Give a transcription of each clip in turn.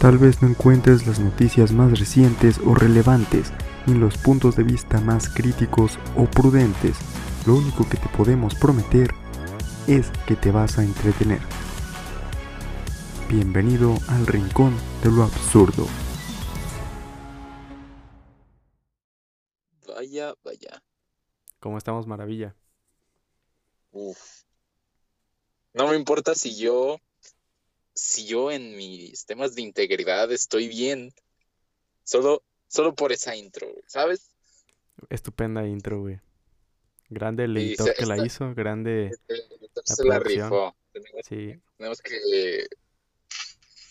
Tal vez no encuentres las noticias más recientes o relevantes, ni los puntos de vista más críticos o prudentes. Lo único que te podemos prometer es que te vas a entretener. Bienvenido al rincón de lo absurdo. Vaya, vaya. ¿Cómo estamos, maravilla? Uf. No me importa si yo, si yo en mis temas de integridad estoy bien. Solo, solo por esa intro, ¿sabes? Estupenda intro, güey. Grande el editor que la hizo, grande. Este, La se la rifó. Tenemos, Sí, tenemos que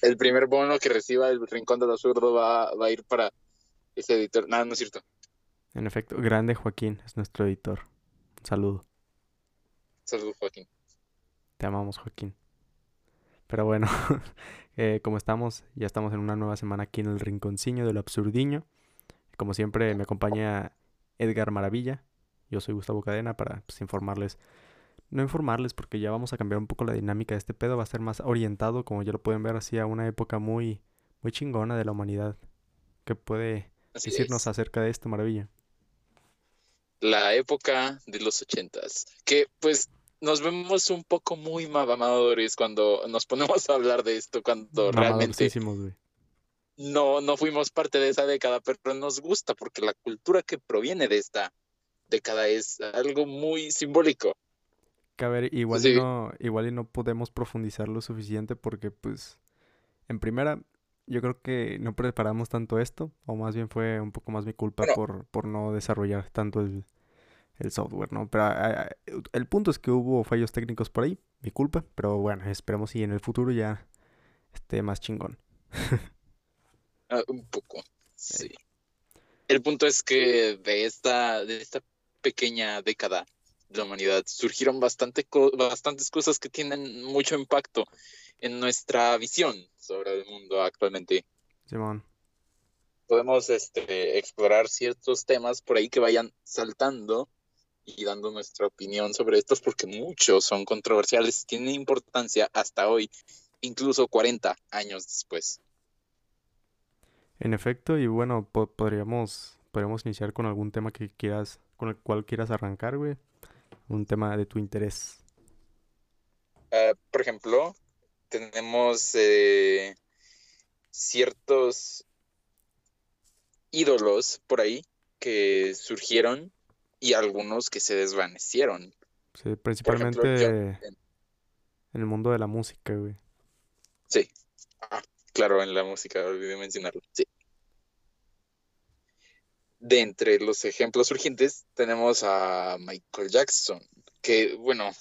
el primer bono que reciba el Rincón del Absurdo va, va a ir para ese editor. Nada, no es cierto. en efecto, grande Joaquín es nuestro editor. Un saludo. Saludos, Joaquín. Te amamos, Joaquín. Pero bueno, eh, como estamos, ya estamos en una nueva semana aquí en el rinconcillo del absurdiño. Como siempre, me acompaña Edgar Maravilla. Yo soy Gustavo Cadena para pues, informarles. No informarles porque ya vamos a cambiar un poco la dinámica de este pedo. Va a ser más orientado, como ya lo pueden ver, así a una época muy, muy chingona de la humanidad. ¿Qué puede Así decirnos es. acerca de esto, Maravilla? La época de los ochentas. Que pues nos vemos un poco muy mamadores cuando nos ponemos a hablar de esto, cuando realmente no, no fuimos parte de esa década, pero nos gusta porque la cultura que proviene de esta década es algo muy simbólico. Que a ver, igual Sí. y no, igual y no podemos profundizar lo suficiente porque, pues, en primera, yo creo que no preparamos tanto esto, o más bien fue un poco más mi culpa Bueno. por, por no desarrollar tanto el, el software, ¿no? Pero ah, ah, el punto es que hubo fallos técnicos por ahí, mi culpa, pero bueno, esperemos si en el futuro ya esté más chingón. Ah, un poco, sí. El punto es que de esta, de esta pequeña década de la humanidad surgieron bastante co- bastantes cosas que tienen mucho impacto en nuestra visión sobre el mundo actualmente. Simón, Podemos este, explorar ciertos temas por ahí que vayan saltando y dando nuestra opinión sobre estos porque muchos son controversiales, tienen importancia hasta hoy, incluso 40 años después. en efecto, y bueno, po- podríamos, podríamos iniciar con algún tema que quieras, con el cual quieras arrancar, güey. Un tema de tu interés. Ah, por ejemplo, tenemos eh, ciertos ídolos por ahí que surgieron y algunos que se desvanecieron. Sí, ejemplo, principalmente yo- en el mundo de la música, güey. Sí. Ah, claro, en la música, olvidé mencionarlo. Sí. De entre los ejemplos urgentes tenemos a Michael Jackson, que, bueno,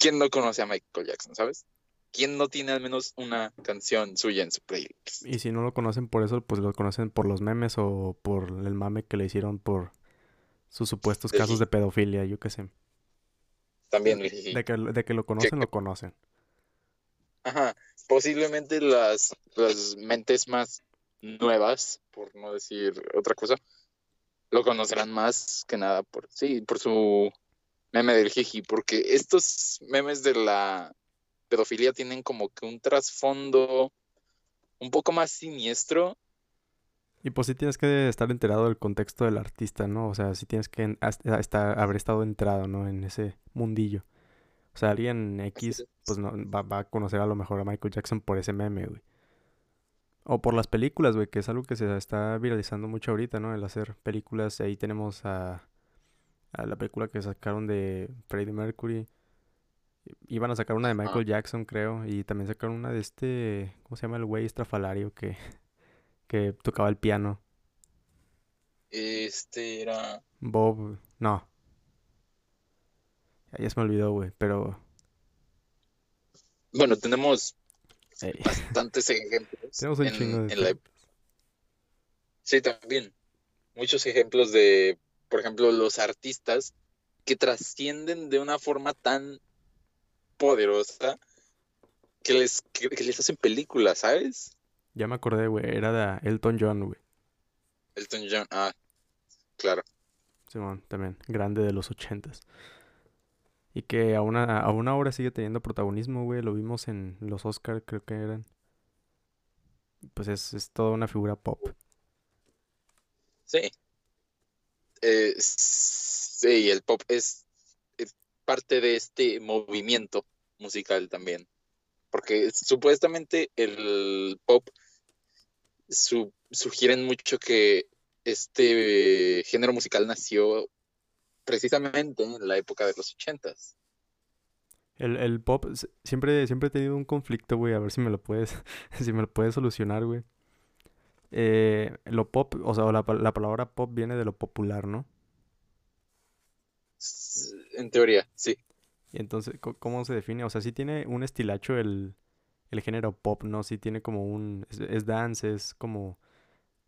¿quién no conoce a Michael Jackson, sabes? ¿Quién no tiene al menos una canción suya en su playlist? Y si no lo conocen por eso, pues lo conocen por los memes o por el mame que le hicieron por sus supuestos casos de pedofilia, yo qué sé. También, De que, de que lo conocen, lo conocen. ajá, posiblemente las, las mentes más nuevas, por no decir otra cosa, lo conocerán más que nada por, sí, por su meme del Jiji, porque estos memes de la pedofilia tienen como que un trasfondo un poco más siniestro. Y pues sí tienes que estar enterado del contexto del artista, ¿no? O sea, sí tienes que estar, haber estado entrado, ¿no? En ese mundillo. O sea, alguien X, es. pues no, va, va a conocer a lo mejor a Michael Jackson por ese meme, güey. O por las películas, güey, que es algo que se está viralizando mucho ahorita, ¿no? El hacer películas. Ahí tenemos a, a la película que sacaron de Freddie Mercury. Iban a sacar una de. Michael Jackson, creo. Y también sacaron una de este, ¿cómo se llama el güey estrafalario que, que tocaba el piano? Este era... Bob, no. Ya, se me olvidó, güey, pero... Bueno, tenemos ey, bastantes ejemplos tenemos un en, chingo de... en la ejemplos. Sí, también. Muchos ejemplos de, por ejemplo, los artistas que trascienden de una forma tan poderosa que les, que, que les hacen películas, ¿sabes? Ya me acordé, güey, era de Elton John, güey. Elton John, ah, claro. Simón, también, grande de los ochentas. Y que aún, a- aún ahora sigue teniendo protagonismo, güey. Lo vimos en los Oscar, creo que eran. pues es, es toda una figura pop. Sí. Eh, sí, el pop es, es parte de este movimiento musical también. Porque supuestamente el pop su- sugieren mucho que este género musical nació precisamente en la época de los ochentas. El, el pop, siempre, siempre he tenido un conflicto, güey, a ver si me lo puedes, si me lo puedes solucionar, güey. Eh, lo pop, o sea, la, la palabra pop viene de lo popular, ¿no? En teoría, sí. Y entonces, ¿cómo se define? O sea, sí tiene un estilacho el, el género pop, ¿no? Sí tiene como un, es, es dance, es como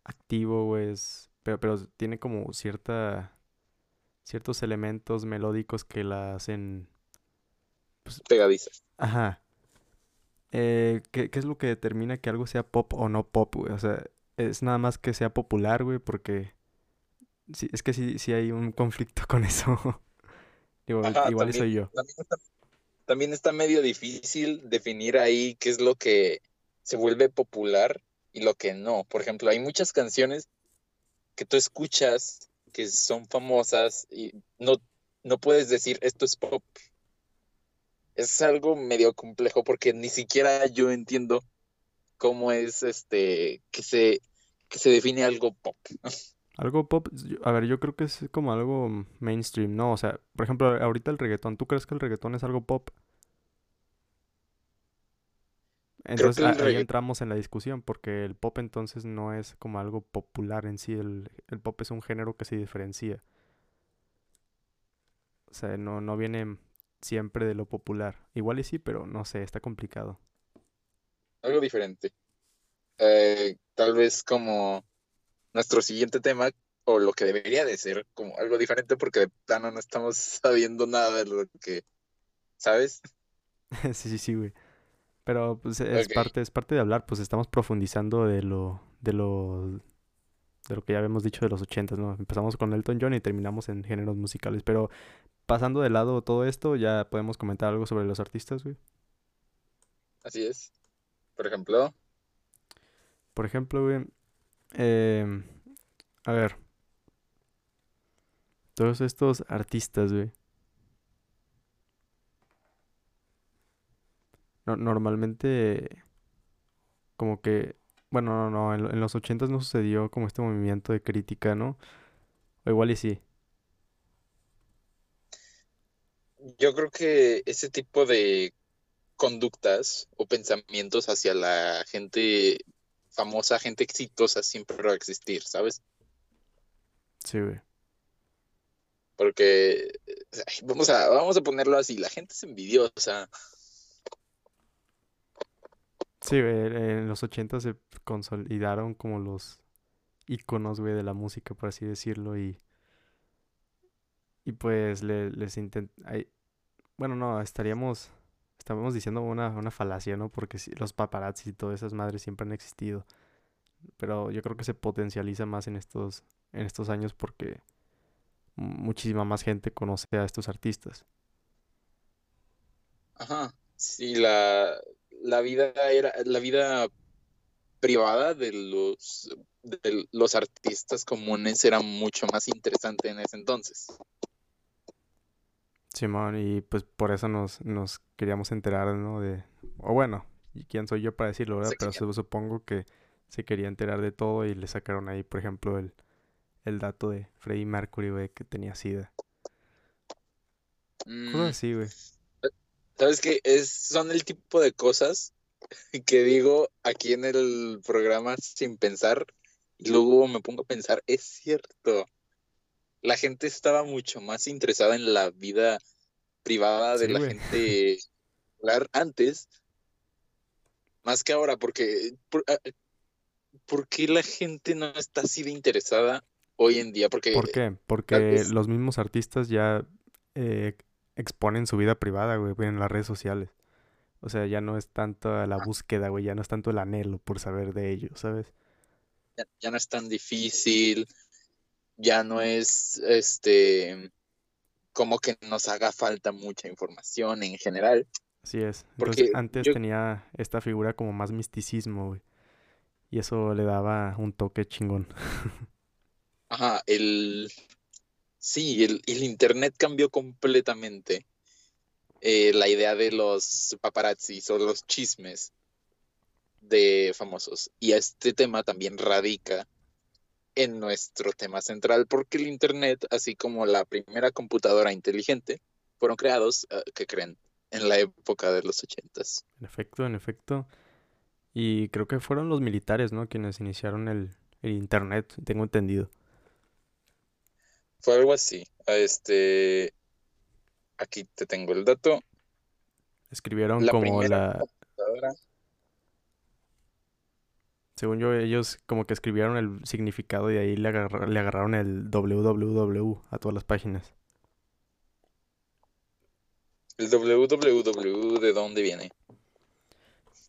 activo, güey, es, pero, pero tiene como cierta, ciertos elementos melódicos que la hacen, pues, Pegadiza. ajá. Eh, ¿qué, qué es lo que determina que algo sea pop o no pop, güey? O sea, es nada más que sea popular, güey, porque sí, es que sí, sí hay un conflicto con eso. Digo, Ajá, igual también, soy yo. también está, también está medio difícil definir ahí qué es lo que se vuelve popular y lo que no. Por ejemplo, hay muchas canciones que tú escuchas que son famosas y no, no puedes decir esto es pop. Es algo medio complejo porque ni siquiera yo entiendo cómo es este que se que se define algo pop. Algo pop, a ver, yo creo que es como algo mainstream, ¿no? O sea, por ejemplo, ahorita el reggaetón, ¿tú crees que el reggaetón es algo pop? Entonces ahí reggaetón, entramos en la discusión, porque el pop entonces no es como algo popular en sí, el, el pop es un género que se diferencia. O sea, no, no viene siempre de lo popular. Igual y sí, pero no sé, está complicado. algo diferente. Eh, tal vez como nuestro siguiente tema, o lo que debería de ser, como algo diferente, porque de plano no estamos sabiendo nada de lo que, ¿sabes? Sí, sí, sí, güey. Pero pues es parte, es parte de hablar, pues estamos profundizando de lo, de lo, de lo que ya habíamos dicho de los ochentas, ¿no? Empezamos con Elton John y terminamos en géneros musicales. Pero pasando de lado todo esto, ya podemos comentar algo sobre los artistas, güey. así es. Por ejemplo, Por ejemplo, güey, em, a ver, todos estos artistas, güey, no- normalmente como que, bueno, no, no, en, en los ochentas no sucedió como este movimiento de crítica, ¿no? O igual y sí. yo creo que ese tipo de conductas o pensamientos hacia la gente famosa, gente exitosa, siempre va a existir, ¿sabes? Sí, güey. Porque vamos a, vamos a ponerlo así, la gente es envidiosa. Sí, güey, en los ochentas se consolidaron como los íconos, güey, de la música, por así decirlo, y, y pues le- les intent... ay, Bueno, no, estaríamos, estaríamos diciendo una, una falacia, ¿no? Porque los paparazzi y todas esas madres siempre han existido, pero yo creo que se potencializa más en estos, en estos años porque muchísima más gente conoce a estos artistas. Ajá. Sí, la, la vida era, la vida privada de los, de los artistas comunes era mucho más interesante en ese entonces. Simón, y pues por eso nos, nos queríamos enterar, ¿no? De, o bueno, quién soy yo para decirlo, ¿verdad? Pero supongo que se quería enterar de todo y le sacaron ahí, por ejemplo, el, el dato de Freddie Mercury, güey, que tenía SIDA. Mm, Cosas así, güey. ¿sabes qué? Es, son el tipo de cosas que digo aquí en el programa sin pensar y luego me pongo a pensar, es cierto. La gente estaba mucho más interesada en la vida privada de Sí, la güey. gente antes, más que ahora, porque por, ah, ¿por qué la gente no está así de interesada hoy en día? Porque ¿Por qué? Porque vez, los mismos artistas ya eh, exponen su vida privada, güey, en las redes sociales. O sea, ya no es tanto la búsqueda, güey, ya no es tanto el anhelo por saber de ellos, ¿sabes? ya, ya no es tan difícil, ya no es este como que nos haga falta mucha información en general, Así es. Entonces, porque antes yo, tenía esta figura como más misticismo, güey. Y eso le daba un toque chingón. Ajá, el... Sí, el, el internet cambió completamente eh, la idea de los paparazzis o los chismes de famosos. Y este tema también radica en nuestro tema central, porque el Internet, así como la primera computadora inteligente, fueron creados, uh, que creen, en la época de los ochentas. En efecto, en efecto. Y creo que fueron los militares, ¿no? Quienes iniciaron el, el Internet, tengo entendido. Fue algo así. Este, aquí te tengo el dato. Escribieron como la... Según yo, ellos como que escribieron el significado y ahí le, le agarraron el www a todas las páginas. ¿El www de dónde viene?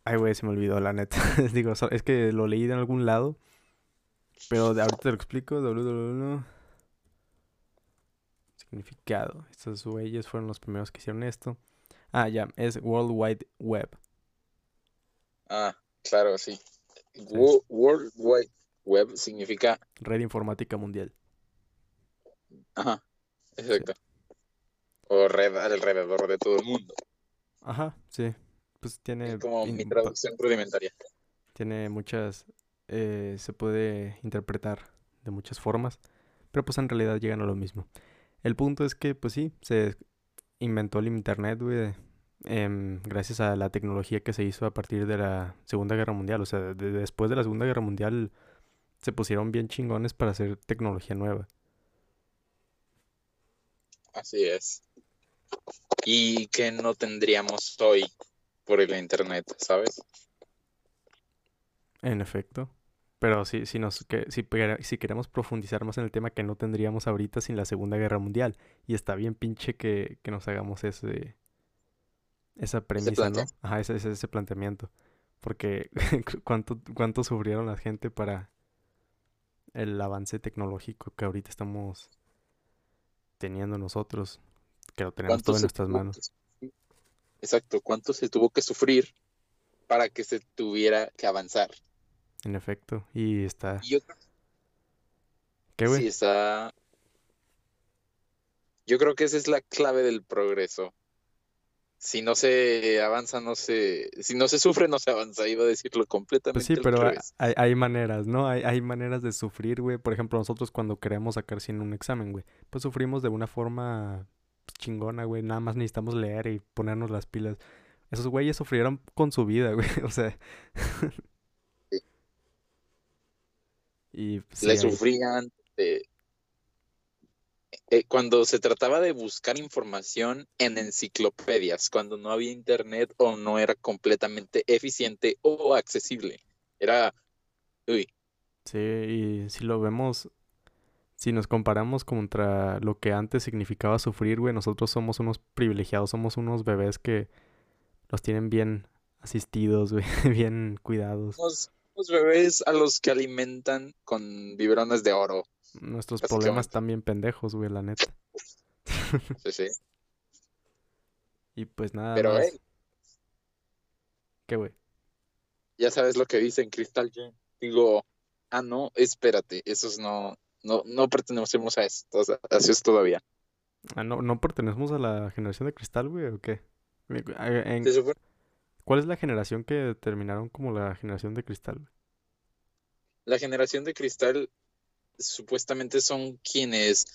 Ay, güey, se me olvidó, la neta. Digo, es que lo leí en algún lado. Pero ahorita te lo explico. www. Significado. Estos güeyes fueron los primeros que hicieron esto. Ah, ya, es World Wide Web. Ah, claro, sí. World Wide Web significa... Red Informática Mundial. Ajá, exacto. O red alrededor de todo el mundo. Ajá, sí. Pues tiene... Es como mi traducción rudimentaria. Tiene muchas... Eh, se puede interpretar de muchas formas, pero pues en realidad llegan a lo mismo. El punto es que, pues sí, se inventó el Internet, güey, em, gracias a la tecnología que se hizo a partir de la Segunda Guerra Mundial. O sea, después de la Segunda Guerra Mundial se pusieron bien chingones para hacer tecnología nueva. Así es. Y que no tendríamos hoy por el Internet, ¿sabes? En efecto. Pero si, si, nos, que, si, si queremos profundizar más en el tema que no tendríamos ahorita sin la Segunda Guerra Mundial. Y está bien pinche que, que nos hagamos ese, esa premisa, ¿no? Ajá, ese, ese, ese planteamiento. Porque ¿cuánto, cuánto sufrieron la gente para el avance tecnológico que ahorita estamos teniendo nosotros, que lo tenemos todo en nuestras manos. Exacto, cuánto se tuvo que sufrir para que se tuviera que avanzar. En efecto, y está... Yo... ¿Qué, güey? Sí, está... Yo creo que esa es la clave del progreso si no se avanza, no se, si no se sufre, no se avanza, iba a decirlo completamente. Pues sí, pero hay, hay, maneras, ¿no? Hay, hay maneras de sufrir, güey. Por ejemplo, nosotros cuando queremos sacar sin un examen, güey, pues sufrimos de una forma chingona, güey. Nada más necesitamos leer y ponernos las pilas. Esos güeyes sufrieron con su vida, güey. O sea. sí. y pues, Le sufrían de eh, cuando se trataba de buscar información en enciclopedias, cuando no había internet o no era completamente eficiente o accesible. Era, uy. Sí, y si lo vemos, si nos comparamos contra lo que antes significaba sufrir, güey, nosotros somos unos privilegiados, somos unos bebés que los tienen bien asistidos, güey, bien cuidados. Somos, bebés a los que alimentan con biberones de oro. Nuestros problemas también pendejos, güey, la neta. Sí, sí. y pues nada Pero, más. Hey, ¿Qué, güey? Ya sabes lo que dice en Crystal Gen. Digo, ah, no, espérate, esos no, no, no pertenecemos a esto, así es todavía. Ah, no, ¿no pertenecemos a la generación de cristal, güey, o qué? En... ¿Se ¿Cuál es la generación que terminaron como la generación de cristal? La generación de cristal supuestamente son quienes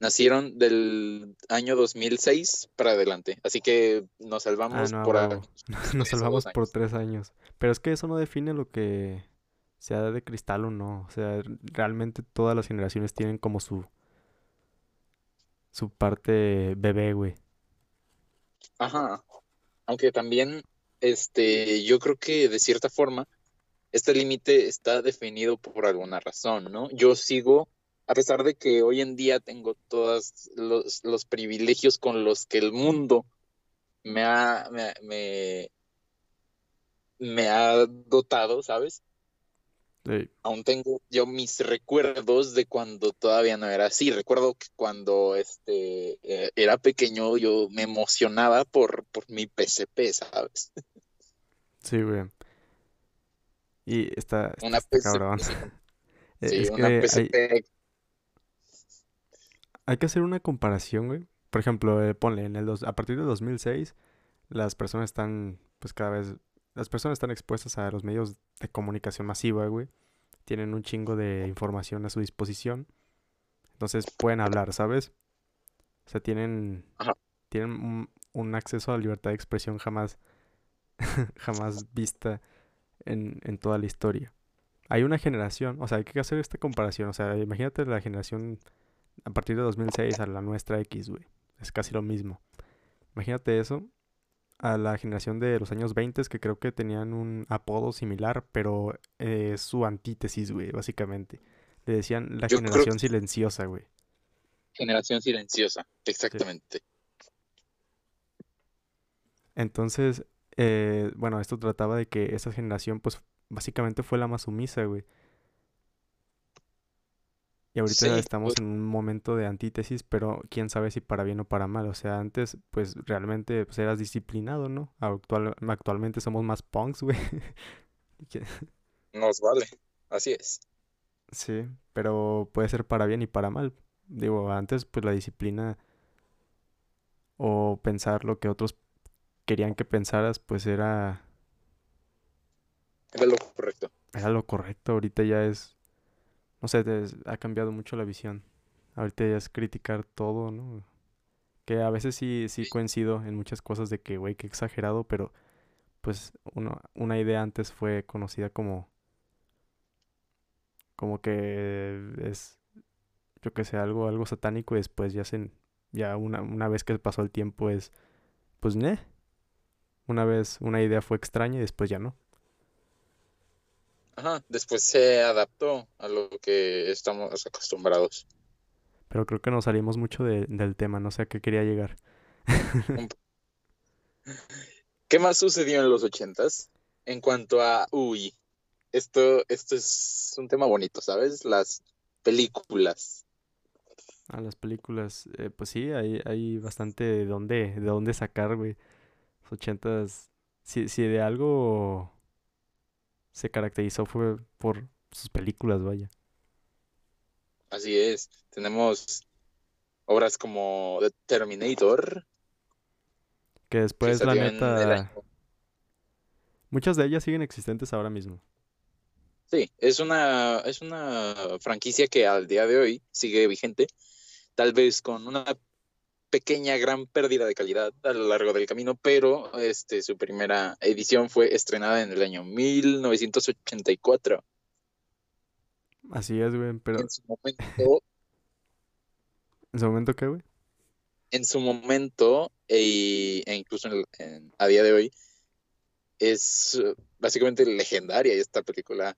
nacieron del año 2006 para adelante. Así que nos salvamos ah, no, por no. nos salvamos por tres años. Pero es que eso no define lo que sea de cristal o no. O sea, realmente todas las generaciones tienen como su su parte bebé, güey. Ajá. Aunque también, este, yo creo que de cierta forma este límite está definido por alguna razón, ¿no? Yo sigo, a pesar de que hoy en día tengo todos los, privilegios con los que el mundo me ha, me, me, ha dotado, ¿sabes? Sí. Aún tengo yo mis recuerdos de cuando todavía no era así. Recuerdo que cuando este eh, era pequeño yo me emocionaba por, por mi PSP, ¿sabes? Sí, güey. Y está, está, Una está PSP. cabrón. sí, Sí, Es una que hay, que hacer una comparación, güey. Por ejemplo, eh, ponle, en el dos, a partir de 2006, las personas están, pues cada vez, las personas están expuestas a los medios de comunicación masiva, güey. Tienen un chingo de información a su disposición. Entonces pueden hablar, ¿sabes? O sea, tienen, Ajá. tienen un, un acceso a la libertad de expresión jamás, jamás vista en, en toda la historia. Hay una generación, o sea, hay que hacer esta comparación. O sea, imagínate la generación a partir de 2006 a la nuestra X, güey. Es casi lo mismo. Imagínate eso a la generación de los años 20 que creo que tenían un apodo similar, pero eh, es su antítesis, güey, básicamente. Le decían la Yo generación silenciosa, güey. generación silenciosa. Sí. Exactamente. Entonces, eh, bueno, esto trataba de que esa generación, pues, básicamente fue la más sumisa, güey. Y ahorita Sí, estamos pues, en un momento de antítesis, pero quién sabe si para bien o para mal. O sea, antes, pues, realmente, pues, eras disciplinado, ¿no? Actual, actualmente somos más punks, güey. Nos vale. Así es. Sí, pero puede ser para bien y para mal. Digo, antes, pues, la disciplina o pensar lo que otros querían que pensaras, pues, era, Era lo correcto. era lo correcto. Ahorita ya es, no sé, des- ha cambiado mucho la visión. Ahorita ya es criticar todo, ¿no? Que a veces sí, sí coincido en muchas cosas de que, güey, qué exagerado, pero pues uno, una idea antes fue conocida como, como que es, yo que sé, algo, algo satánico y después ya se, ya una, una vez que pasó el tiempo es, pues, ne. Una vez una idea fue extraña y después ya no. Ajá. Después se adaptó a lo que estamos acostumbrados. Pero creo que nos salimos mucho de- del tema, no sé a qué quería llegar. ¿Qué más sucedió en los ochentas? En cuanto a, uy, esto, esto es un tema bonito, ¿sabes? Las películas. A las películas, eh, pues sí, hay, hay bastante de dónde, de dónde sacar, güey. Los ochentas, si, si de algo se caracterizó fue por sus películas, vaya. Así es. Tenemos obras como The Terminator, Que que después, la neta, muchas de ellas siguen existentes ahora mismo. Sí, es una, es una franquicia que al día de hoy sigue vigente, tal vez con una pequeña gran pérdida de calidad a lo largo del camino, pero este, su primera edición fue estrenada en el año 1984. Así es, güey, pero En su momento, ¿en su momento qué, güey? en su momento e, e incluso en- en- a día de hoy, es básicamente legendaria esta película,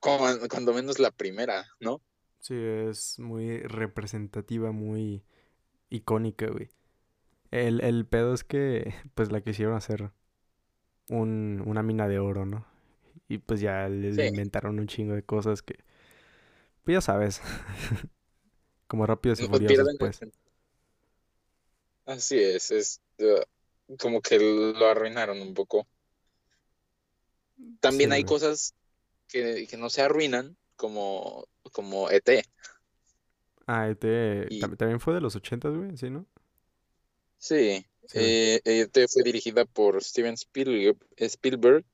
cuando, cuando menos la primera, ¿no? Sí, es muy representativa, muy icónica, güey. El, el pedo es que, pues, la quisieron hacer un, una mina de oro, ¿no? Y pues ya le, le Sí, inventaron un chingo de cosas que, pues ya sabes, como pierden el pues. sen- Así es, es como que lo arruinaron un poco. Sí, También hay güey. cosas que, que no se arruinan, como, como ET. Ah, ET Y también fue de los ochentas, güey, ¿sí, no? sí, Sí, güey. eh, ET fue dirigida por Steven Spielberg, Spielberg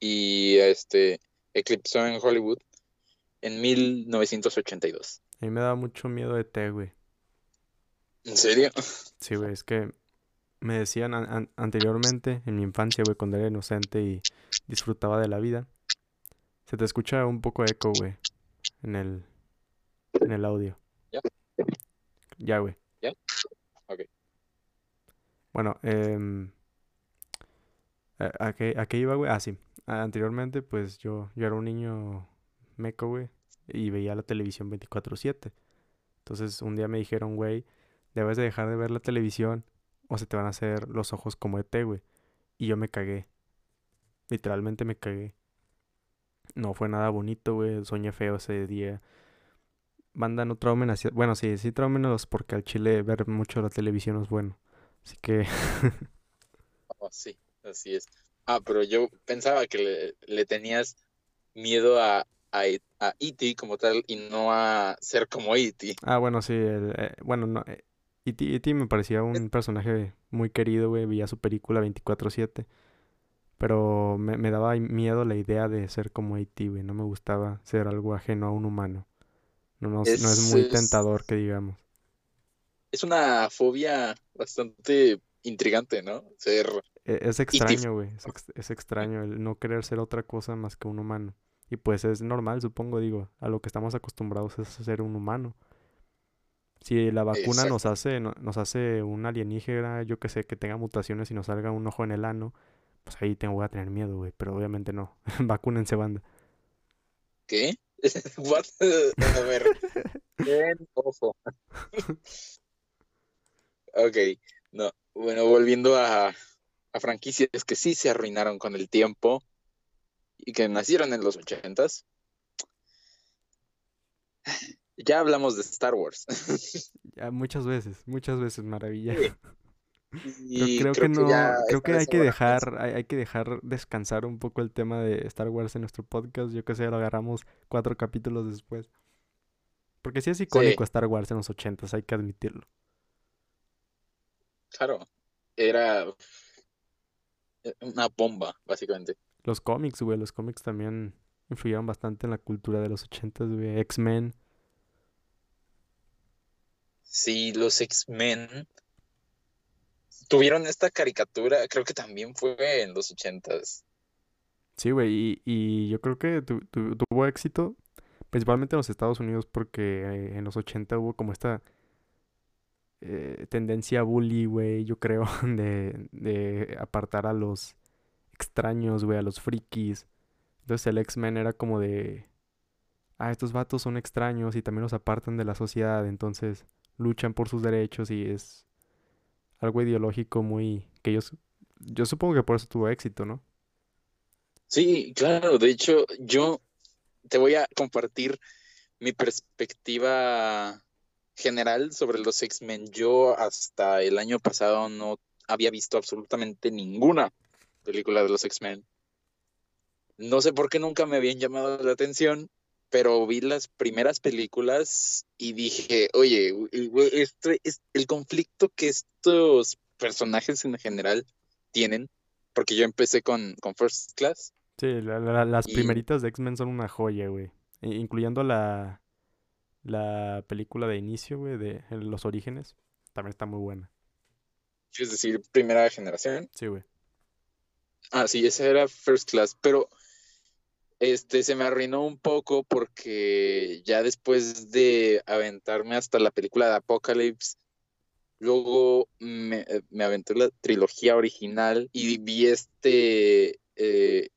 y este eclipsó en Hollywood en 1982. A mí me daba mucho miedo ET, güey. ¿En serio? Sí, güey, es que me decían an- an- anteriormente, en mi infancia, güey, cuando era inocente y disfrutaba de la vida. Se te escucha un poco eco, güey, en el, en el audio. ¿Ya? Güey. ¿Ya? Ok. Bueno, em, ¿a, qué, a qué iba, güey? Ah, sí. Anteriormente, pues yo, yo era un niño meco, güey, y veía la televisión 24/7. Entonces, un día me dijeron, güey, debes de dejar de ver la televisión o se te van a hacer los ojos como ET, güey. Y yo me cagué. Literalmente me cagué. No fue nada bonito, güey. Soñé feo ese día. Banda, no traumen así. Bueno, sí, sí traumenos porque al chile ver mucho la televisión es bueno. Así que, Oh, sí, así es. Ah, pero yo pensaba que le, le tenías miedo a, a, a E.T. como tal y no a ser como E.T. Ah, bueno, sí, el, eh, bueno, no, eh, E.T. E.T. me parecía un personaje muy querido, güey, veía su película 24/7, pero me, me daba miedo la idea de ser como E.T., güey, no me gustaba ser algo ajeno a un humano, no, no, no es muy es, tentador que digamos. es una fobia bastante intrigante, ¿no? Ser E- Es extraño, güey, es, ex- es extraño el no querer ser otra cosa más que un humano. Y pues es normal, supongo, digo, a lo que estamos acostumbrados es a ser un humano. Si la vacuna nos hace, no- nos hace un alienígena, yo que sé, que tenga mutaciones y nos salga un ojo en el ano, pues ahí tengo, voy a tener miedo, güey, pero obviamente no. Vacúnense, banda. ¿Qué? What? A ver, bien, ojo. Ok, no. Bueno, volviendo a, a franquicias que sí se arruinaron con el tiempo y que nacieron en los ochentas. Ya hablamos de Star Wars. Ya muchas veces, muchas veces, maravilla. Sí. Creo, Y creo que creo que ya no, creo que hay que dejar, hay, hay que dejar descansar un poco el tema de Star Wars en nuestro podcast. Yo que sé, lo agarramos cuatro capítulos después. Porque sí es icónico Sí, Star Wars en los ochentas, hay que admitirlo. claro. Era una bomba, básicamente. Los cómics, güey, los cómics también influyeron bastante en la cultura de los ochentas, güey. X-Men. Sí, los X-Men tuvieron esta caricatura, creo que también fue en los ochentas. Sí, güey, y, y yo creo que tu- tu- tuvo éxito, principalmente en los Estados Unidos, porque eh, en los 80 hubo como esta eh, tendencia bully, güey, yo creo, de, de apartar a los extraños, güey, a los frikis. Entonces el X-Men era como de, ah, estos vatos son extraños y también los apartan de la sociedad, entonces luchan por sus derechos y es algo ideológico muy, que ellos, yo supongo que por eso tuvo éxito, ¿no? Sí, claro, de hecho, yo te voy a compartir mi perspectiva general sobre los X-Men. Yo hasta el año pasado no había visto absolutamente ninguna película de los X-Men. No sé por qué nunca me habían llamado la atención, pero vi las primeras películas y dije, oye, este es el conflicto que estos personajes en general tienen, porque yo empecé con, con First Class Sí, la- la- las y primeritas de X-Men son una joya, güey. Incluyendo la, la película de inicio, güey, de el- los orígenes. También está muy buena. es decir, primera generación. Sí, güey. Ah, sí, esa era First Class, pero este se me arruinó un poco porque ya después de aventarme hasta la película de Apocalypse, luego me, eh, me aventé la trilogía original y vi este eh,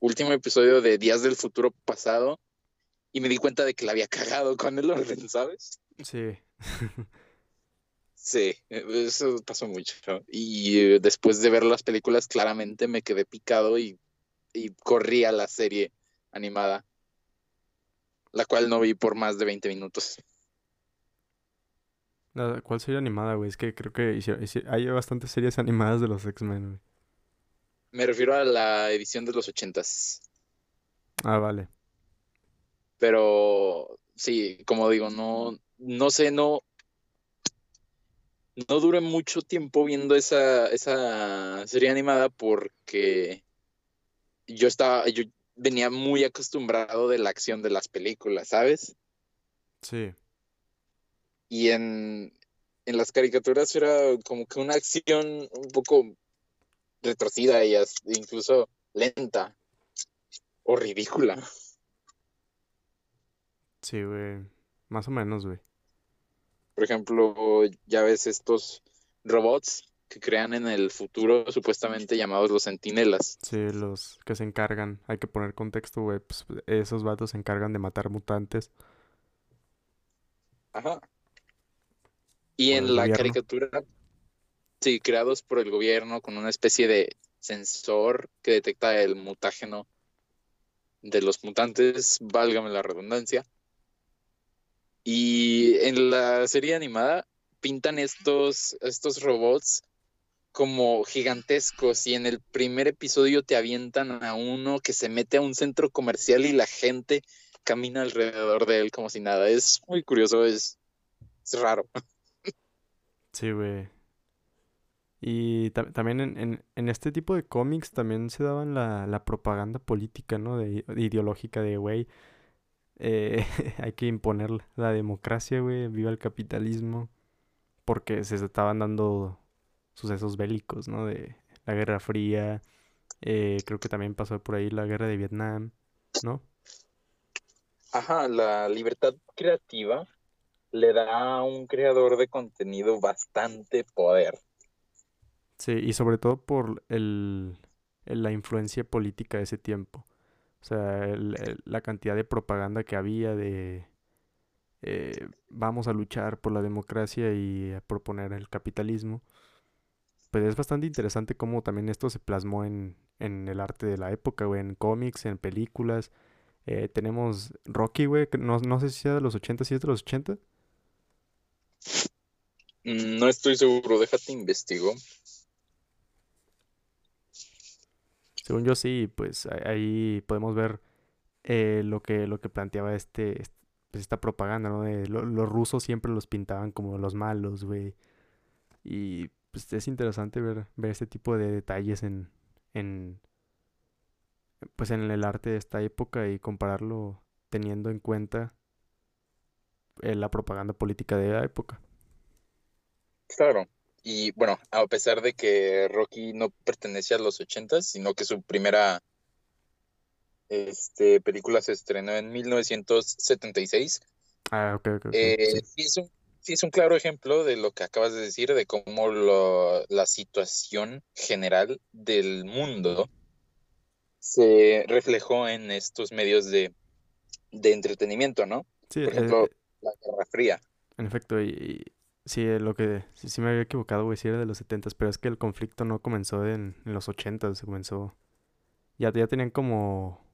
último episodio de Días del Futuro Pasado y me di cuenta de que la había cagado con el orden, ¿sabes? Sí. Sí, eso pasó mucho. Y eh, después de ver las películas, claramente me quedé picado y, y corrí a la serie animada, la cual no vi por más de 20 minutos. ¿Cuál serie animada, güey? Es que creo que hay bastantes series animadas de los X-Men, güey. Me refiero a la edición de los ochentas. Ah, vale. Pero sí, como digo, no, no sé, no, no duré mucho tiempo viendo esa, esa serie animada porque yo estaba, yo venía muy acostumbrado de la acción de las películas, ¿sabes? Sí. Y en, en las caricaturas era como que una acción un poco retorcida y incluso lenta o ridícula. Sí, güey. Más o menos, güey. Por ejemplo, ya ves estos robots que crean en el futuro, supuestamente llamados los centinelas. Sí, los que se encargan. Hay que poner contexto, güey. Pues esos vatos se encargan de matar mutantes Ajá. Y en la gobierno. caricatura, sí, creados por el gobierno con una especie de sensor que detecta el mutágeno de los mutantes, válgame la redundancia. Y en la serie animada pintan estos, estos robots como gigantescos y en el primer episodio te avientan a uno que se mete a un centro comercial y la gente camina alrededor de él como si nada. Es muy curioso, es, es raro. Sí, güey. Y también en, en, este tipo de cómics también se daban la, la propaganda política, ¿no? De, ideológica de, güey, eh, hay que imponer la democracia, güey, viva el capitalismo. Porque se estaban dando sucesos bélicos, ¿no? De la Guerra Fría. Eh, creo que también pasó por ahí la Guerra de Vietnam, ¿no? Ajá, la libertad creativa le da a un creador de contenido bastante poder. Sí, y sobre todo por el, la influencia política de ese tiempo. O sea, la cantidad de propaganda que había de eh, vamos a luchar por la democracia y a proponer el capitalismo. Pues es bastante interesante cómo también esto se plasmó en, en el arte de la época, güey, en cómics, en películas. Eh, tenemos Rocky, güey, no, no sé si sea de los 80, si es de los 80. Mm, no estoy seguro, déjate investigo. Según yo sí, pues ahí podemos ver eh, lo que lo que planteaba este, pues, esta propaganda, ¿no? De los rusos siempre los pintaban como los malos, güey. Y pues es interesante ver, ver este tipo de detalles en, en pues en el arte de esta época y compararlo teniendo en cuenta eh, la propaganda política de la época. Claro. Y bueno, a pesar de que Rocky no pertenece a los ochentas, sino que su primera este, película se estrenó en 1976. Ah, ok, ok. Eh, sí. es un, sí, es un, claro ejemplo de lo que acabas de decir, de cómo lo, la situación general del mundo se reflejó en estos medios de, de entretenimiento, ¿no? Sí, Por ejemplo, la Guerra Fría. En efecto, y, Sí, lo que sí, me había equivocado, güey, sí era de los 70 pero es que el conflicto no comenzó en, los 80 se comenzó. Ya, ya tenían como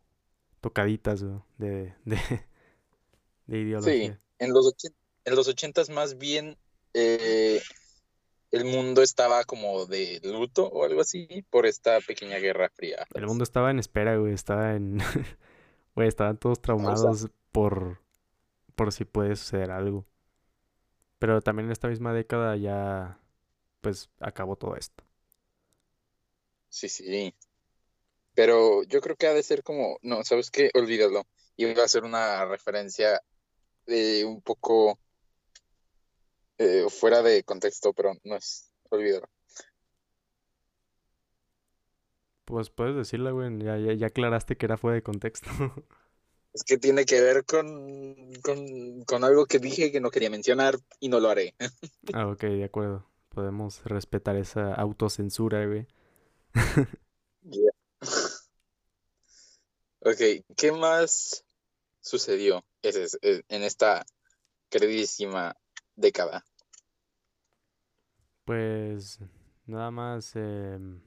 tocaditas de, de, de, ideología. Sí, en los, en los 80 más bien eh, el mundo estaba como de luto o algo así por esta pequeña guerra fría. El mundo estaba en espera, güey, estaba en. Güey, estaban todos traumados por, por si puede suceder algo. Pero también en esta misma década ya, pues, acabó todo esto. Sí, sí. Pero yo creo que ha de ser como, no, ¿sabes qué? Olvídalo. Iba a ser una referencia de un poco eh, fuera de contexto, pero no es, olvídalo. Pues puedes decirla, güey, ya, ya, ya aclaraste que era fuera de contexto. Es que tiene que ver con, con, algo que dije que no quería mencionar y no lo haré. ah, ok, de acuerdo. Podemos respetar esa autocensura, güey. ok, ¿qué más sucedió en esta queridísima década? Pues nada más em,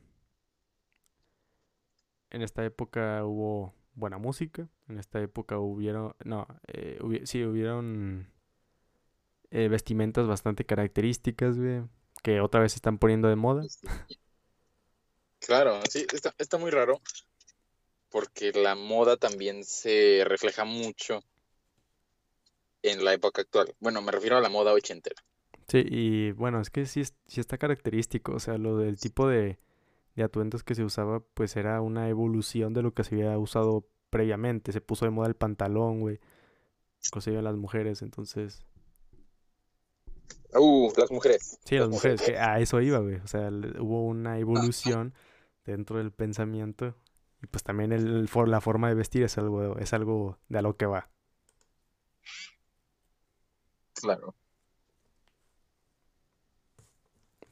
en esta época hubo buena música. En esta época hubieron, no, eh, sí, hubieron eh, vestimentas bastante características, que otra vez se están poniendo de moda. Claro, sí, está, está muy raro porque la moda también se refleja mucho en la época actual. Bueno, me refiero a la moda ochentera. Sí, y bueno, es que sí, sí está característico, o sea, lo del tipo de, de atuendos que se usaba, pues era una evolución de lo que se había usado previamente. Se puso de moda el pantalón, güey. Inclusive las mujeres, entonces. Uh, las mujeres. Sí, las mujeres, que a eso iba, güey. O sea, hubo una evolución dentro del pensamiento. Y pues también el, la forma de vestir es algo, es algo de a lo que va. Claro.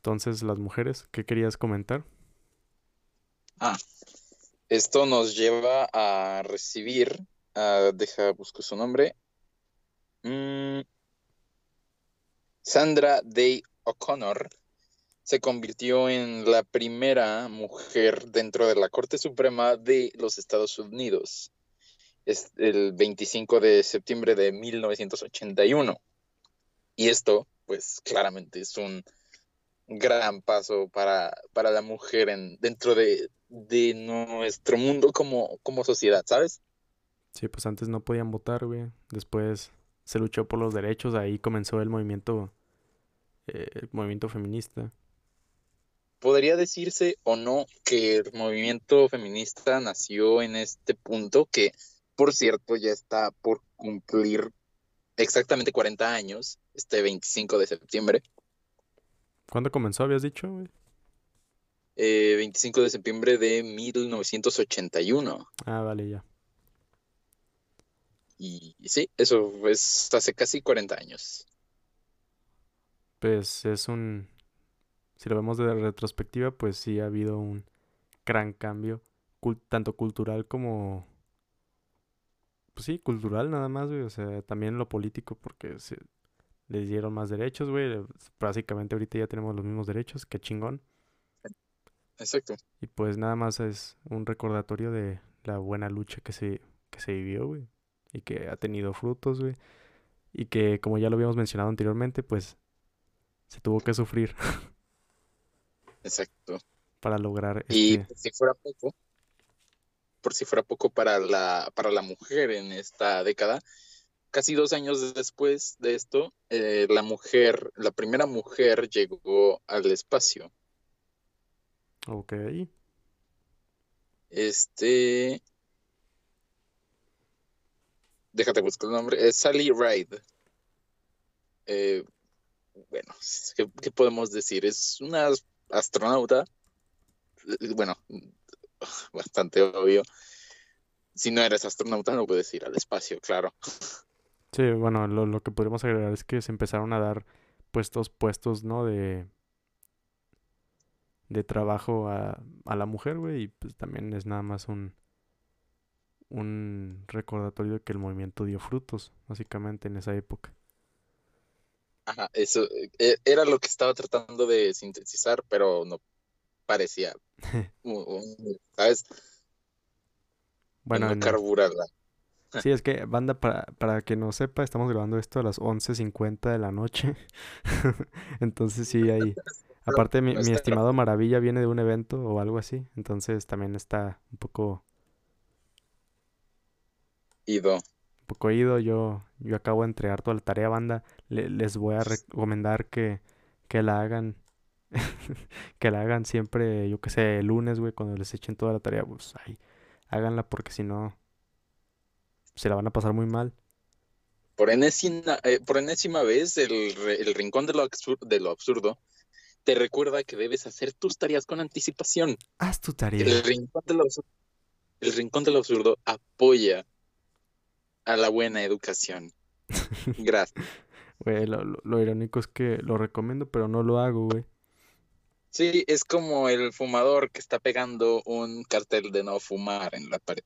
Entonces, las mujeres, ¿qué querías comentar? Ah, esto nos lleva a recibir, deja, busco su nombre, mm, Sandra Day O'Connor se convirtió en la primera mujer dentro de la Corte Suprema de los Estados Unidos. Es el 25 de septiembre de 1981. Y esto, pues claramente es un gran paso para, para la mujer en, dentro de, de nuestro mundo como, como sociedad, ¿sabes? Sí, pues antes no podían votar, güey. Después se luchó por los derechos, ahí comenzó el movimiento, eh, el movimiento feminista. Podría decirse o no que el movimiento feminista nació en este punto, que por cierto ya está por cumplir exactamente 40 años, este 25 de septiembre. ¿Cuándo comenzó, habías dicho, güey? 25 eh, de septiembre de 1981. Ah, vale, ya. Y, sí, eso es hace casi 40 años. Pues es un... Si lo vemos de retrospectiva, pues sí ha habido un gran cambio, tanto cultural como... Pues sí, cultural nada más, güey. O sea, también lo político, porque se les dieron más derechos, güey. Básicamente ahorita ya tenemos los mismos derechos, qué chingón. Exacto. Y pues nada más es un recordatorio de la buena lucha que se, que se vivió, güey y que ha tenido frutos, güey. Y que, como ya lo habíamos mencionado anteriormente, pues se tuvo que sufrir. Exacto. Para lograr. Y este si fuera poco, por si fuera poco para la, para la mujer en esta década, casi dos años después de esto, eh, la mujer, la primera mujer llegó al espacio. Ok. Este, déjate buscar el nombre, es Sally Ride. Eh, bueno, ¿qué, podemos decir? Es una astronauta, eh, bueno, bastante obvio. Si no eres astronauta no puedes ir al espacio, claro. Sí, bueno, lo, que podemos agregar es que se empezaron a dar puestos, puestos, ¿no? De, de trabajo a, a la mujer, güey, y pues también es nada más un, un recordatorio de que el movimiento dio frutos, básicamente, en esa época. Ajá, eso e, era lo que estaba tratando de sintetizar, pero no parecía, ¿sabes? Bueno, no carburarla. Sí, es que, banda, para, para que no sepa, estamos grabando esto a las 11.50 de la noche. entonces sí, ahí... Aparte, mi, mi estimado Maravilla viene de un evento o algo así, entonces también está un poco Ido. Un poco ido, yo, yo acabo de entregar toda la tarea, banda. les voy a recomendar que, que la hagan. que la hagan siempre, yo que sé, el lunes, güey, cuando les echen toda la tarea, pues ahí, háganla porque si no, se la van a pasar muy mal. Por enésima, eh, por enésima vez, el, el rincón de lo, absurdo, de lo absurdo te recuerda que debes hacer tus tareas con anticipación. Haz tu tarea. El rincón de lo, el rincón de lo absurdo apoya a la buena educación. Gracias. Güey, lo, irónico es que lo recomiendo, pero no lo hago, güey. Sí, es como el fumador que está pegando un cartel de no fumar en la pared.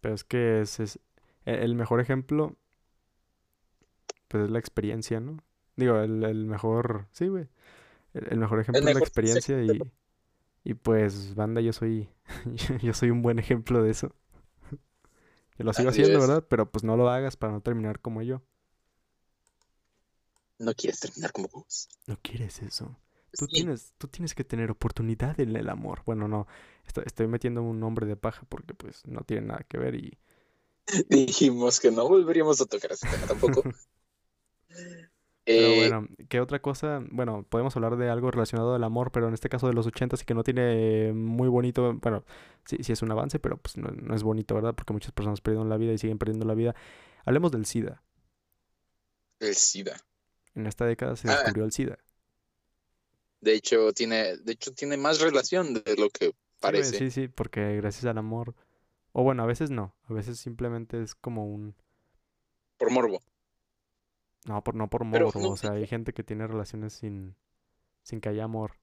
Pero es que es, es el mejor ejemplo, pues es la experiencia, ¿no? Digo, el, mejor, sí, güey. El, mejor ejemplo es la experiencia y, y pues, banda, yo soy, yo soy un buen ejemplo de eso. Que lo sigo haciendo, ¿verdad? Pero pues no lo hagas para no terminar como yo. No quieres terminar como vos. No quieres eso. Tú, tienes, tú tienes que tener oportunidad en el amor. Bueno, no. Estoy, metiendo un nombre de paja porque pues no tiene nada que ver y... Dijimos que no volveríamos a tocar ese tema tampoco. Pero eh, bueno, ¿qué otra cosa? Bueno, podemos hablar de algo relacionado al amor, pero en este caso de los ochentas y que no tiene muy bonito, bueno, sí, sí es un avance, pero pues no, es bonito, ¿verdad? Porque muchas personas perdieron la vida y siguen perdiendo la vida. Hablemos del SIDA. El SIDA. En esta década se ah. descubrió el SIDA. De hecho, tiene, de hecho, tiene más relación de lo que parece. Sí, sí, porque gracias al amor. O bueno, a veces no. A veces simplemente es como un. Por morbo. No, por, no por morbo, o sea, hay gente que tiene relaciones sin, sin que haya amor.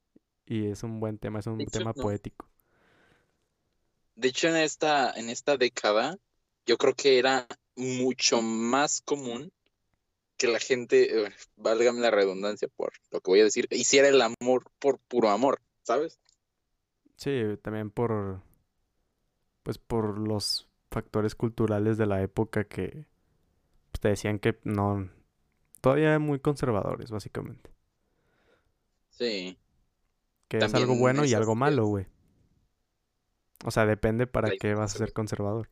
Y es un buen tema, es un tema poético. De hecho, en esta, en esta década, yo creo que era mucho más común que la gente, eh, válgame la redundancia por lo que voy a decir, hiciera el amor por puro amor, ¿sabes? Sí, también por, pues por los factores culturales de la época que pues, te decían que no, todavía muy conservadores, básicamente. Sí. Que es algo bueno y algo malo, güey. O sea, depende para qué vas a ser conservador.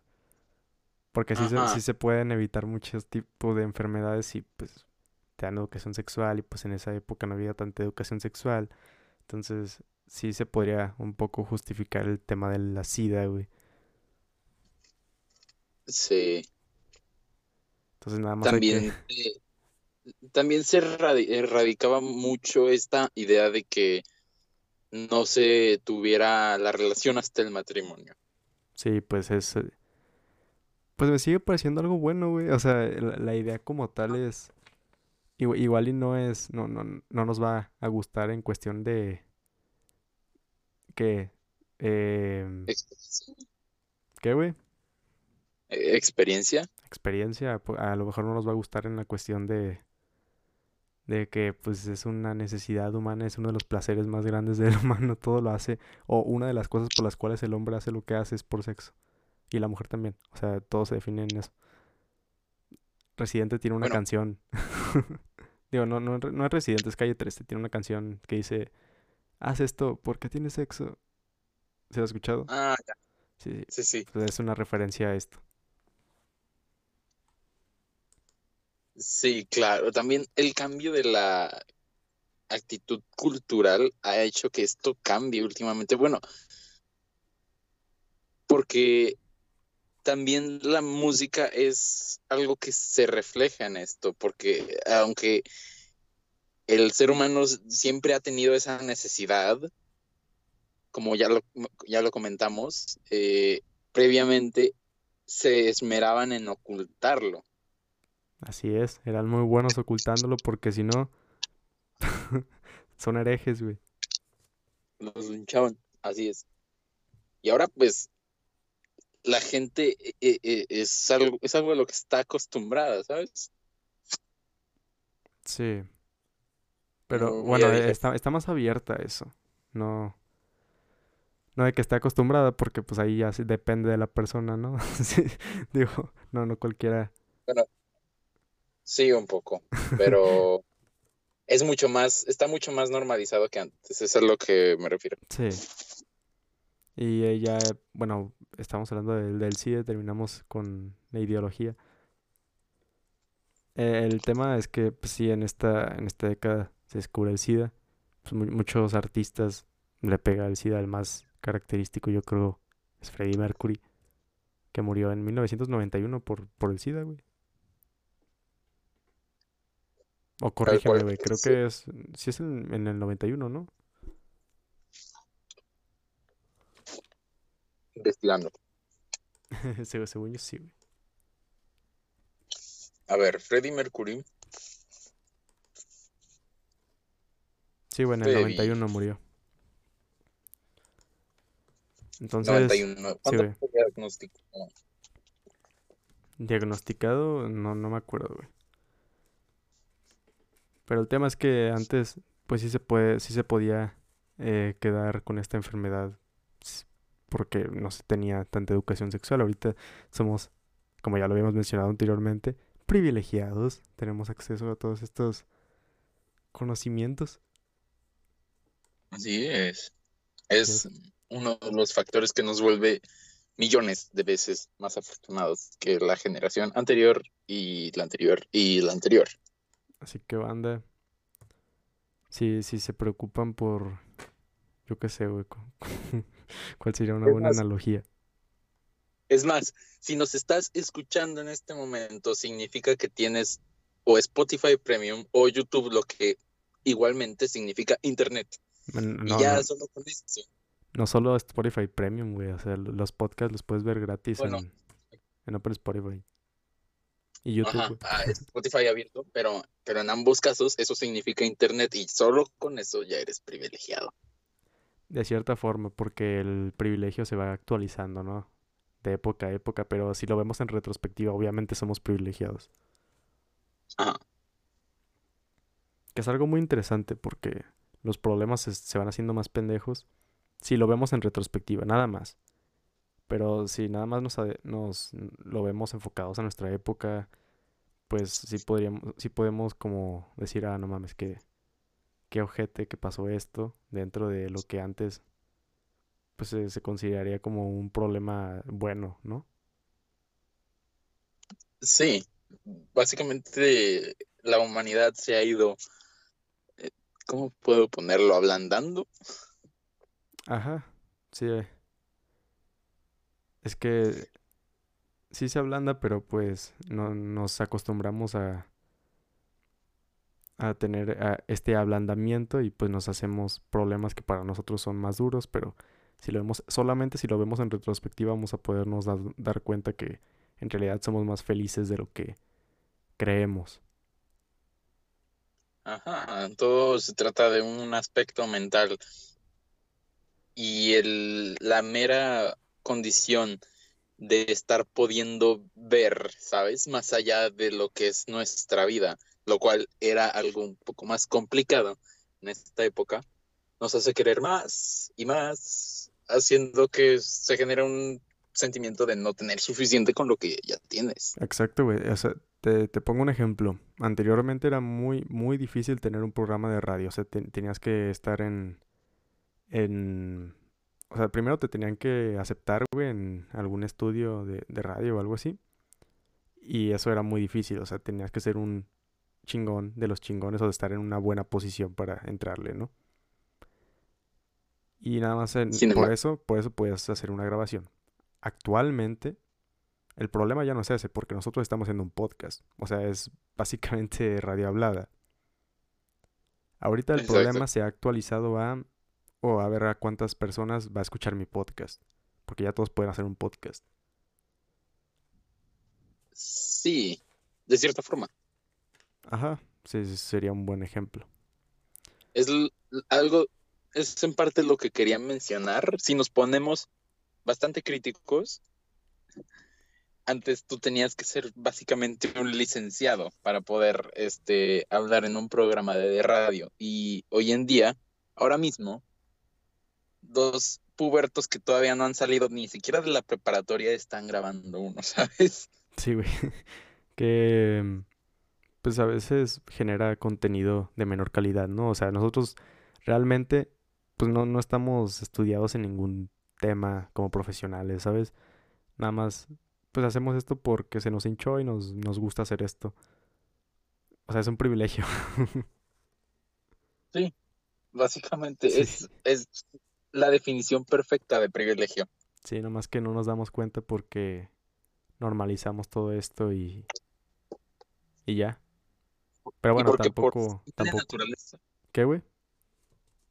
Porque sí se, sí se, pueden evitar muchos tipos de enfermedades y pues te dan educación sexual y pues en esa época no había tanta educación sexual. Entonces sí se podría un poco justificar el tema de la sida, güey. Sí. Entonces nada más también, eh, también se erradicaba mucho esta idea de que no se tuviera la relación hasta el matrimonio. Sí, pues es... Eh, pues me sigue pareciendo algo bueno, güey. O sea, la, idea como tal es... Igual, y no es... No, no, no nos va a gustar en cuestión de... ¿Qué? Eh... ¿Qué, güey? E-, ¿Experiencia? Experiencia. A lo mejor no nos va a gustar en la cuestión de de que pues es una necesidad humana, es uno de los placeres más grandes del humano, todo lo hace, o una de las cosas por las cuales el hombre hace lo que hace es por sexo, y la mujer también, o sea, todo se define en eso. Residente tiene una canción, digo, no, no, no es Residente, es Calle 13, tiene una canción que dice, haz esto porque tienes sexo. ¿Se ha escuchado? Ah, ya. Sí, sí. sí. es una referencia a esto. Sí, claro. También el cambio de la actitud cultural ha hecho que esto cambie últimamente. Bueno, porque también la música es algo que se refleja en esto, porque aunque el ser humano siempre ha tenido esa necesidad, como ya lo, ya lo comentamos, eh, previamente se esmeraban en ocultarlo. Así es, eran muy buenos ocultándolo porque si no, son herejes, güey. Los linchaban, así es. Y ahora pues la gente eh, eh, es, algo, es algo a lo que está acostumbrada, ¿sabes? Sí. Pero bueno, está, está más abierta eso. No. No de que esté acostumbrada, porque pues ahí ya depende de la persona, ¿no? digo, no, no cualquiera. Sí, un poco, pero es mucho más, está mucho más normalizado que antes, eso es a lo que me refiero. Sí. Y ella, bueno, estamos hablando del, del CIDE, terminamos con la ideología. el tema es que, pues sí, en esta, en esta década se descubre el SIDA. Pues, muchos artistas le pega el SIDA, el más característico, yo creo, es Freddie Mercury, que murió en 1991 por, por el SIDA, güey. O corrígeme, güey. Creo que es. Sí es en, en, el 91, ¿no? Investigando. Según yo sí, güey. A ver, Freddie Mercury. Sí, bueno, en el 91 murió. Entonces. 91. ¿Cuándo fue diagnosticado? Diagnosticado, no, no me acuerdo, güey. Pero el tema es que antes, pues sí se puede, sí se podía eh, quedar con esta enfermedad porque no se tenía tanta educación sexual. Ahorita somos, como ya lo habíamos mencionado anteriormente, privilegiados. Tenemos acceso a todos estos conocimientos. Así es. Es uno de los factores que nos vuelve millones de veces más afortunados que la generación anterior y la anterior y la anterior. Así que banda, si, si se preocupan por, yo qué sé, güey, ¿cuál sería una buena analogía? Es más, si nos estás escuchando en este momento, significa que tienes o Spotify Premium o YouTube, lo que igualmente significa Internet. No, y ya no, solo con eso. No solo Spotify Premium, güey, o sea, los podcasts los puedes ver gratis en, en Open Spotify. Y YouTube. Ah, Spotify abierto, pero, pero en ambos casos eso significa Internet y solo con eso ya eres privilegiado. De cierta forma, porque el privilegio se va actualizando, ¿no? De época a época, pero si lo vemos en retrospectiva, obviamente somos privilegiados. Ajá. Que es algo muy interesante porque los problemas se, van haciendo más pendejos si lo vemos en retrospectiva, nada más. Pero si nada más nos, nos lo vemos enfocados a nuestra época, pues sí podríamos, sí podemos como decir, ah, no mames, que, qué ojete que pasó esto dentro de lo que antes pues se, se consideraría como un problema bueno, ¿no? Sí, básicamente la humanidad se ha ido, eh, ¿cómo puedo ponerlo? Ablandando. Ajá, sí. Es que sí se ablanda, pero pues no nos acostumbramos a, a tener este ablandamiento y pues nos hacemos problemas que para nosotros son más duros, pero si lo vemos, solamente si lo vemos en retrospectiva vamos a podernos dar, dar cuenta que en realidad somos más felices de lo que creemos. Ajá, todo se trata de un aspecto mental y el, la mera condición de estar pudiendo ver, ¿sabes? Más allá de lo que es nuestra vida, lo cual era algo un poco más complicado en esta época, nos hace querer más y más, haciendo que se genere un sentimiento de no tener suficiente con lo que ya tienes. Exacto, güey. O sea, te, te pongo un ejemplo. Anteriormente era muy, muy difícil tener un programa de radio. O sea, te- tenías que estar en, en... O sea, primero te tenían que aceptar, güey, en algún estudio de, de radio o algo así. Y eso era muy difícil. O sea, tenías que ser un chingón de los chingones o de estar en una buena posición para entrarle, ¿no? Y nada más en- por eso, por eso puedes hacer una grabación. Actualmente, el problema ya no es ese, porque nosotros estamos haciendo un podcast. O sea, es básicamente radio hablada. Ahorita el exacto. problema se ha actualizado a, o a ver a cuántas personas va a escuchar mi podcast. Porque ya todos pueden hacer un podcast. Sí, de cierta forma. Ajá, sí, sí, sería un buen ejemplo. Es algo, es en parte lo que quería mencionar. Si nos ponemos bastante críticos, antes tú tenías que ser básicamente un licenciado para poder este, hablar en un programa de radio. Y hoy en día, ahora mismo, dos pubertos que todavía no han salido ni siquiera de la preparatoria están grabando uno, ¿sabes? Sí, güey. Que pues a veces genera contenido de menor calidad, ¿no? O sea, nosotros realmente pues no, no estamos estudiados en ningún tema como profesionales, ¿sabes? Nada más pues hacemos esto porque se nos hinchó y nos, nos gusta hacer esto. O sea, es un privilegio. Sí, básicamente Sí, es, es la definición perfecta de privilegio. sí, nomás que no nos damos cuenta porque normalizamos todo esto y, y ya. Pero bueno, por tampoco, tampoco. naturaleza, ¿Qué, güey?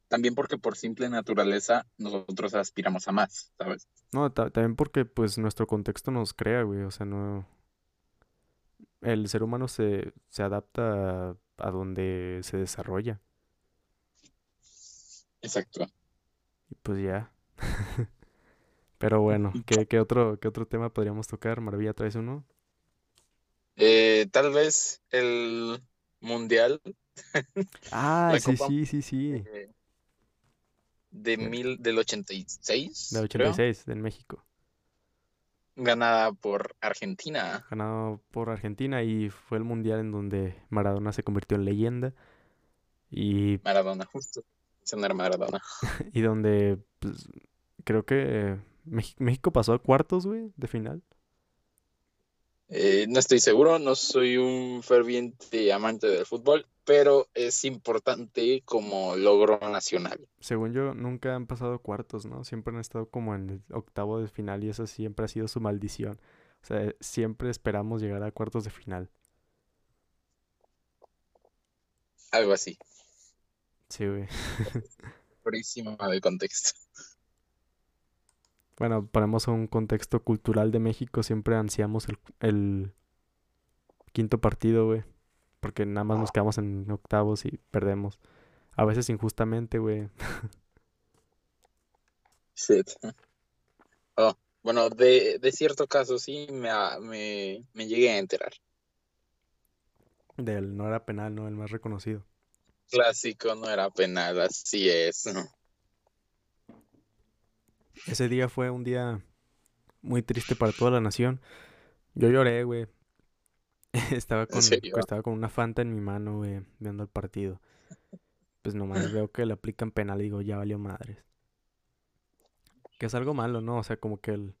también porque por simple naturaleza nosotros aspiramos a más, ¿sabes? No, ta- también porque pues nuestro contexto nos crea, güey. O sea, no. El ser humano se, se adapta a, a donde se desarrolla. Exacto. Y pues ya. Pero bueno, ¿qué, qué otro, qué otro tema podríamos tocar? Maravilla, ¿traes uno? Eh, tal vez el mundial, Ah, sí, Copa sí, sí, sí. eh, de mil, del 86, Del creo, 86, en México. ganada por Argentina. Ganado por Argentina y fue el mundial en donde Maradona se convirtió en leyenda. Y, Maradona, justo. Mencionar Maradona. y donde pues, creo que México pasó a cuartos, güey, de final. Eh, no estoy seguro, no soy un ferviente amante del fútbol, pero es importante como logro nacional. Según yo, nunca han pasado cuartos, ¿no? Siempre han estado como en el octavo de final y eso siempre ha sido su maldición. O sea, siempre esperamos llegar a cuartos de final. Algo así, Sí, güey. purísima de contexto. Bueno, ponemos un contexto cultural de México, siempre ansiamos el, el quinto partido, güey. Porque nada más nos quedamos en octavos y perdemos. A veces injustamente, güey. Shit. Oh, bueno, de, de cierto caso sí me, me, me llegué a enterar. Del no era penal, ¿no? El más reconocido. Clásico no era penal, así es. Ese día fue un día muy triste para toda la nación. Yo lloré, güey. Estaba ¿En con, estaba con una Fanta en mi mano, güey, viendo el partido. Pues pues nomás veo que le aplican penal y digo, ya valió madres. Que es algo malo, ¿no? O sea, como que el,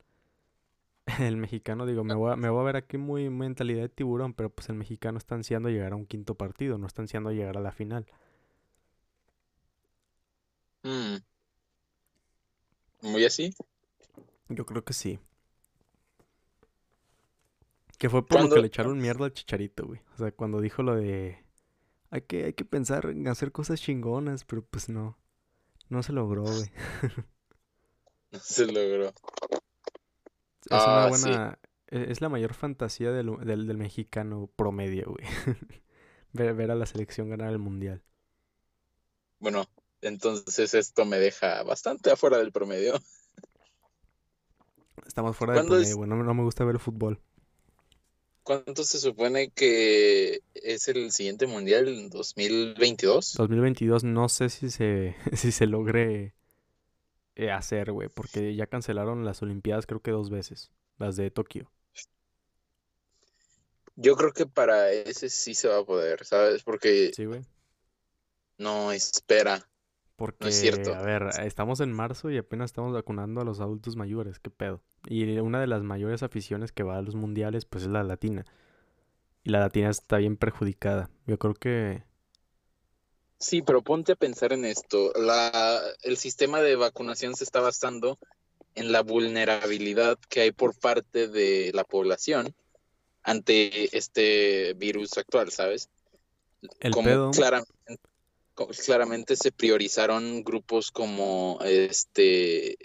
el mexicano, digo, me voy, a, me voy a ver aquí muy mentalidad de tiburón, pero pues el mexicano está ansiando llegar a un quinto partido, no está ansiando llegar a la final. Mm. ¿Muy así? Yo creo que sí. Que fue por lo que le echaron mierda al chicharito, güey. O sea, cuando dijo lo de. Hay que, hay que pensar en hacer cosas chingonas, pero pues no. No se logró, güey. no se logró. Es una ah, buena. E, es la mayor fantasía del, del, mexicano promedio, güey. ver, ver a la selección ganar el mundial. Bueno, entonces esto me deja bastante afuera del promedio. Estamos fuera del promedio, güey. No, no me gusta ver el fútbol. ¿Cuánto se supone que es el siguiente mundial? en ¿2022? 2022 no sé si se, si se logre eh, hacer, güey, porque ya cancelaron las Olimpiadas creo que dos veces, las de Tokio. Yo creo que para ese sí se va a poder, ¿sabes? Porque... Sí, güey. No, espera. Porque, no es cierto. a ver, estamos en marzo y apenas estamos vacunando a los adultos mayores, qué pedo. Y una de las mayores aficiones que va a los mundiales, pues es la latina. Y la latina está bien perjudicada. Yo creo que... Sí, pero ponte a pensar en esto. La, el sistema de vacunación se está basando en la vulnerabilidad que hay por parte de la población ante este virus actual, ¿sabes? El pedo claramente se priorizaron grupos como este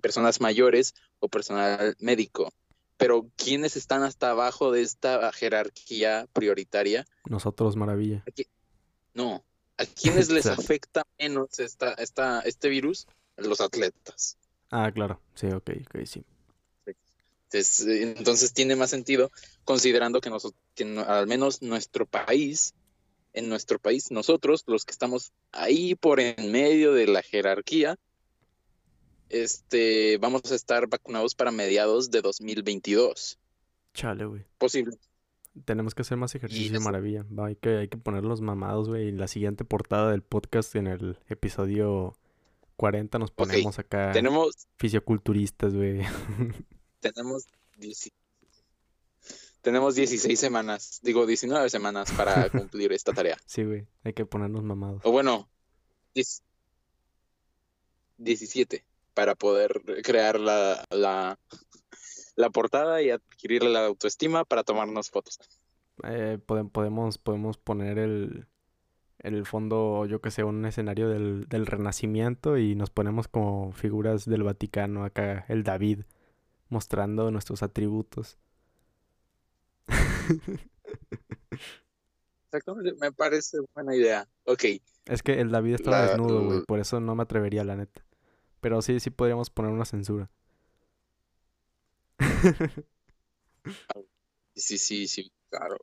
personas mayores o personal médico. Pero ¿quiénes están hasta abajo de esta jerarquía prioritaria? Nosotros, maravilla. No, ¿a quiénes les afecta menos esta, esta, este virus? Los atletas. Ah, claro, sí, ok, ok, sí. Entonces, tiene más sentido considerando que, nosotros, que al menos nuestro país en nuestro país, nosotros, los que estamos ahí por en medio de la jerarquía, este, vamos a estar vacunados para mediados de 2022. Chale, güey. Posible. Tenemos que hacer más ejercicio de maravilla. hay, que, hay que ponerlos mamados, güey. En la siguiente portada del podcast, en el episodio 40, nos ponemos acá. Tenemos. Fisioculturistas, güey. Tenemos tenemos 16 semanas, digo 19 semanas para cumplir esta tarea. Sí, güey, hay que ponernos mamados. O bueno, 17 para poder crear la, la, la, portada y adquirir la autoestima para tomarnos fotos. Eh, podemos, podemos poner el, el fondo, yo que sé, un escenario del, del Renacimiento y nos ponemos como figuras del Vaticano, acá el David, mostrando nuestros atributos. Exactamente, me parece buena idea. Ok. Es que el David estaba desnudo, güey, por eso no me atrevería, la neta. Pero sí, sí podríamos poner una censura. Sí, sí, sí, claro.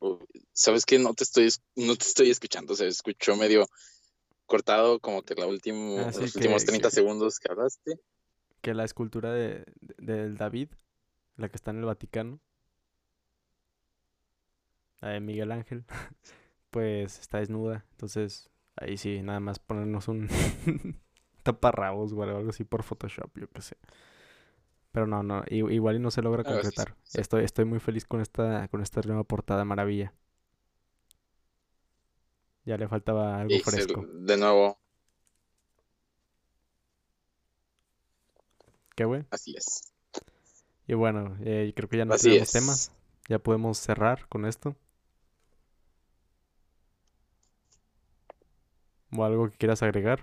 ¿Sabes qué? No te estoy, no te estoy escuchando, se escuchó medio cortado como que la última, ah, los últimos 30 segundos que hablaste. Que la escultura de, del David, la que está en el Vaticano, de Miguel Ángel, pues está desnuda. Entonces, ahí sí, nada más ponernos un taparrabos o algo así por Photoshop, yo qué sé. Pero no, no, igual y no se logra concretar. Estoy, estoy muy feliz con esta, con esta nueva portada maravilla. Ya le faltaba algo fresco. De nuevo. ¿Qué, güey? Así es. Y bueno, eh, creo que ya no tenemos temas. Ya podemos cerrar con esto. ¿O algo que quieras agregar?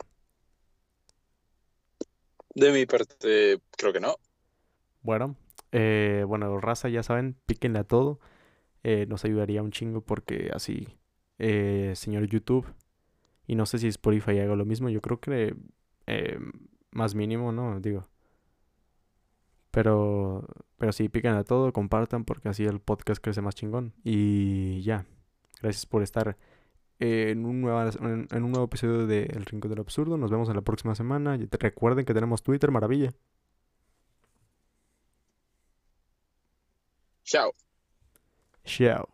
De mi parte, creo que no. Bueno, eh, bueno, raza, ya saben, píquenle a todo. Eh, nos ayudaría un chingo porque así, eh, señor YouTube, y no sé si Spotify haga lo mismo, yo creo que más mínimo, ¿no? Digo. Pero, pero sí, piquen a todo, compartan porque así el podcast crece más chingón. Y ya, gracias por estar en, un nuevo, en, un nuevo episodio de El Rincón del Absurdo. Nos vemos en la próxima semana. Recuerden que tenemos Twitter, maravilla. Ciao. Ciao.